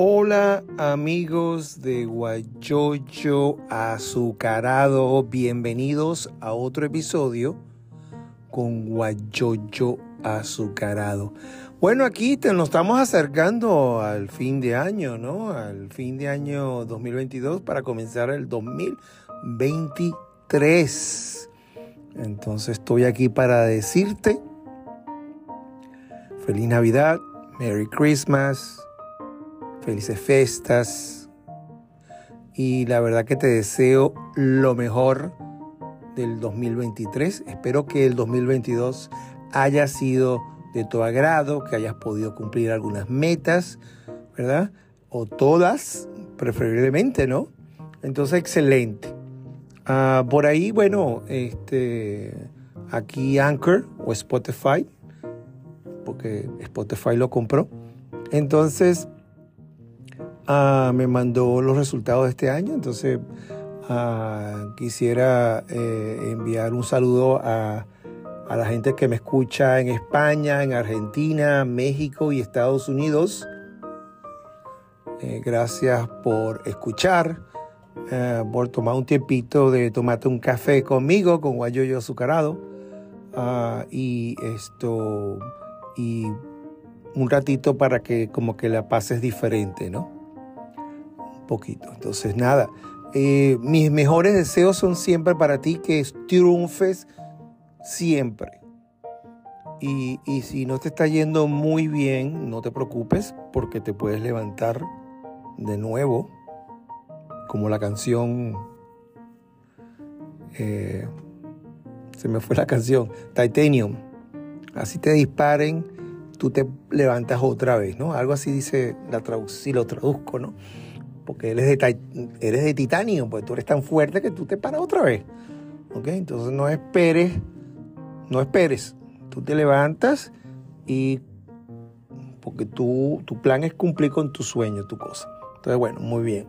Hola amigos de Guayoyo Azucarado, bienvenidos a otro episodio con Guayoyo Azucarado. Bueno, aquí te, nos estamos acercando al fin de año, ¿no? Al fin de año 2022 para comenzar el 2023. Entonces estoy aquí para decirte feliz Navidad, Merry Christmas, felices festas y la verdad que te deseo lo mejor del 2023. Espero que el 2022 haya sido de tu agrado, que hayas podido cumplir algunas metas, ¿verdad? O todas, preferiblemente, ¿no? Entonces, excelente. Ah, por ahí, bueno, este, aquí Anchor o Spotify, porque Spotify lo compró. Entonces, ah, me mandó los resultados de este año. Entonces, ah, quisiera eh, enviar un saludo a a la gente que me escucha en España, en Argentina, México y Estados Unidos. Eh, gracias por escuchar, eh, por tomar un tiempito de tomarte un café conmigo, con guayoyo azucarado. Ah, y esto, y un ratito para que como que la pases diferente, ¿no? Poquito. Entonces, nada, eh, mis mejores deseos son siempre para ti que triunfes siempre. Y, si no te está yendo muy bien, no te preocupes porque te puedes levantar de nuevo, como la canción, eh, se me fue la canción, Titanium. Así te disparen, tú te levantas otra vez, ¿no? Algo así dice la si lo traduzco, ¿no? Porque eres de, eres de titanio, pues tú eres tan fuerte que tú te paras otra vez. ¿Ok? Entonces no esperes no esperes. Tú te levantas y porque tú, tu plan es cumplir con tu sueño, tu cosa. Entonces, bueno, muy bien.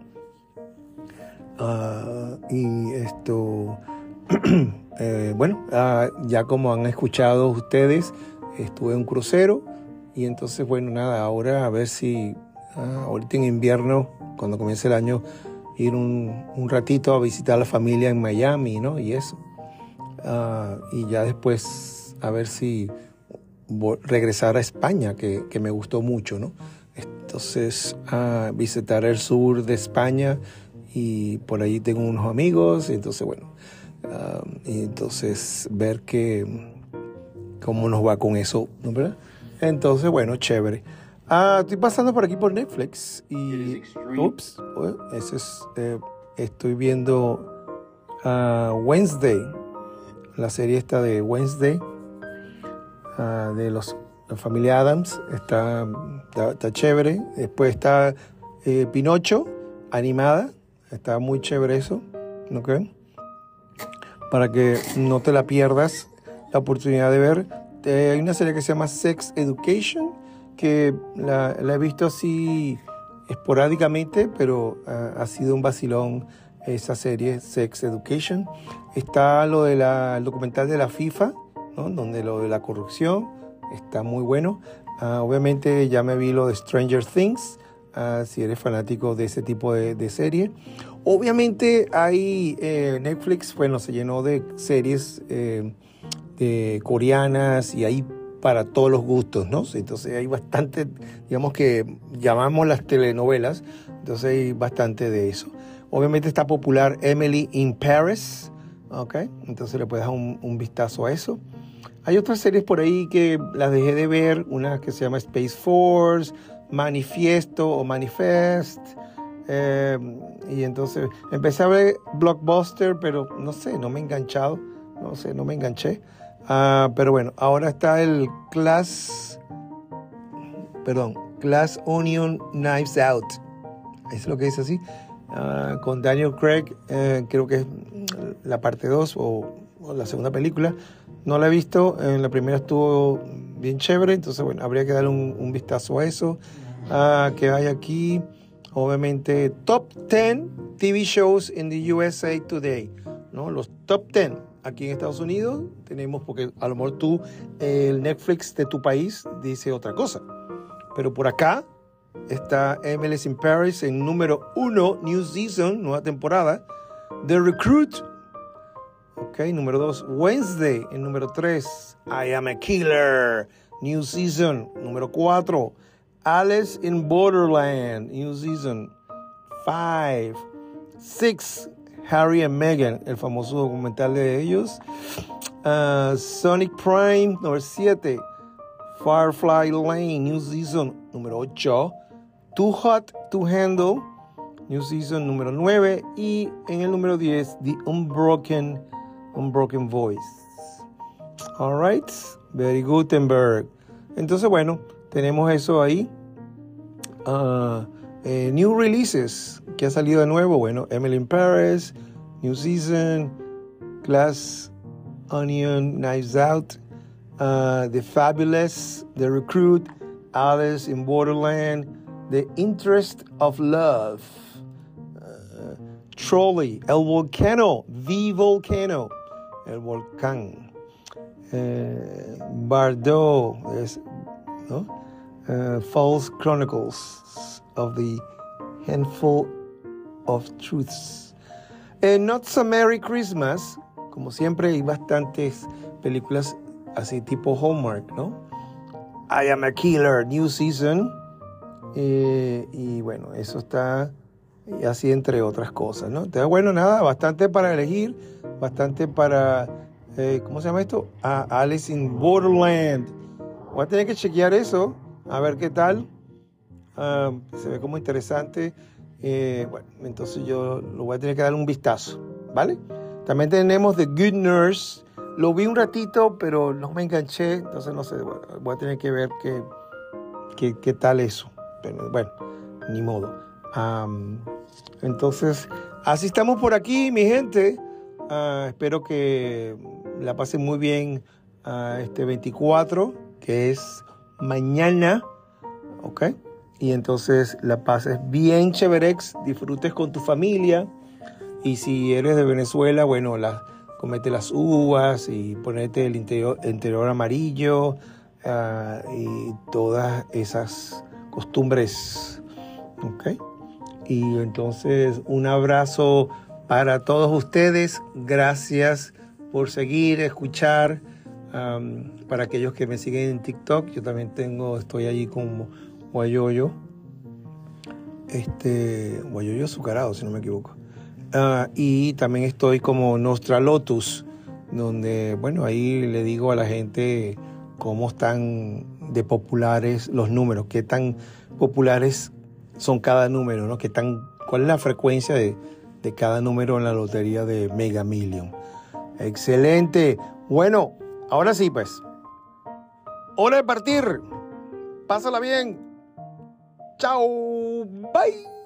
Ah, y esto, eh, bueno, ah, ya como han escuchado ustedes, estuve en un crucero y entonces, bueno, nada, ahora a ver si ah, ahorita en invierno, cuando comience el año, ir un, un ratito a visitar a la familia en Miami, ¿no? Y eso. Ah, y ya después a ver si regresar a España, que, me gustó mucho, ¿no? Entonces, a visitar el sur de España y por ahí tengo unos amigos, entonces, bueno, ah, y entonces ver que, cómo nos va con eso, ¿no? ¿verdad? Entonces, bueno, chévere. Ah, estoy pasando por aquí por Netflix y, ups, ese es, eh, estoy viendo Wednesday la serie esta de Wednesday, ah, de los, la familia Adams, está, está, chévere. Después está eh, Pinocho, animada, está muy chévere eso, ¿ok? Para que no te la pierdas la oportunidad de ver. Eh, hay una serie que se llama Sex Education, que la, he visto así esporádicamente, pero ah, ha sido un vacilón esa serie Sex Education. Está lo del documental de la FIFA, donde lo de la corrupción está muy bueno. Ah, obviamente ya me vi lo de Stranger Things, ah, si eres fanático de ese tipo de, serie. Obviamente hay eh, Netflix, bueno, se llenó de series eh, de coreanas y hay para todos los gustos, ¿no? Entonces hay bastante, digamos que llamamos las telenovelas, entonces hay bastante de eso. Obviamente está popular Emily in Paris, ¿ok? Entonces le puedes dar un, vistazo a eso. Hay otras series por ahí que las dejé de ver, una que se llama Space Force, Manifiesto o Manifest. Eh, y entonces empecé a ver Blockbuster, pero no sé, no me he enganchado, no sé, no me enganché. Ah, pero bueno, ahora está el Class, perdón, Class Onion Knives Out. Es lo que dice así. Ah, con Daniel Craig, eh, creo que es la parte 2 o, la segunda película. No la he visto, en la primera estuvo bien chévere, entonces bueno, habría que darle un, vistazo a eso. Ah, que hay aquí, obviamente, top 10 TV shows in the USA Today, ¿no? Los top 10 aquí en Estados Unidos tenemos, porque a lo mejor tú, el Netflix de tu país dice otra cosa, pero por acá está MLS in Paris en número uno, New Season, nueva temporada. The Recruit, ok, número dos. Wednesday en número tres. I Am a Killer, New Season, número cuatro. Alice in Borderland, New Season, five. Six, Harry and Meghan, el famoso documental de ellos. Uh, Sonic Prime, número 7. Firefly Lane, New Season, número 8. Too Hot to Handle, New Season, número 9. Y en el número 10, The Unbroken, Unbroken Voice. Alright, very Gutenberg. Entonces, bueno, tenemos eso ahí. Uh, eh, new releases que ha salido de nuevo. Bueno, Emily in Paris, New Season, Glass Onion, Knives Out, uh, The Fabulous, The Recruit, Alice in Borderland, The Interest of Love, uh, Trolley, El Volcano, The Volcano, El Volcán, uh, Bardot, ¿no? Uh, False Chronicles of the Handful of Truths. Uh, Not So Merry Christmas, como siempre hay bastantes películas así tipo Hallmark, ¿no? I Am a Killer, New Season. Eh, y bueno, eso está así entre otras cosas, ¿no? Entonces, bueno, nada, bastante para elegir, bastante para, eh, ¿cómo se llama esto? Ah, Alice in Borderland. Voy a tener que chequear eso, a ver qué tal. Ah, se ve como interesante. Eh, bueno, entonces yo lo voy a tener que dar un vistazo, ¿vale? También tenemos The Good Nurse. Lo vi un ratito, pero no me enganché, entonces no sé, voy a tener que ver qué, qué, tal eso. Pero, bueno, ni modo. entonces, así estamos por aquí, mi gente. Ah, espero que la pasen muy bien uh, este 24, que es mañana, ¿ok? Y entonces la pases bien chéverex, disfrutes con tu familia. Y si eres de Venezuela, bueno, la, comete las uvas y ponerte el interior, amarillo uh, y todas esas costumbres. ¿Ok? Y entonces un abrazo para todos ustedes. Gracias por seguir, escuchar. Um, para aquellos que me siguen en TikTok, yo también tengo, estoy allí como Guayoyo. Este, Guayoyo azucarado, si no me equivoco. Ah, y también estoy como Nostra Lotus, donde, bueno, ahí le digo a la gente cómo están de populares los números, qué tan populares son cada número, ¿no? ¿Qué tan, ¿Cuál es la frecuencia de, de cada número en la lotería de Mega Million? Excelente. Bueno, ahora sí, pues. Hora de partir. Pásala bien. Chao. Bye.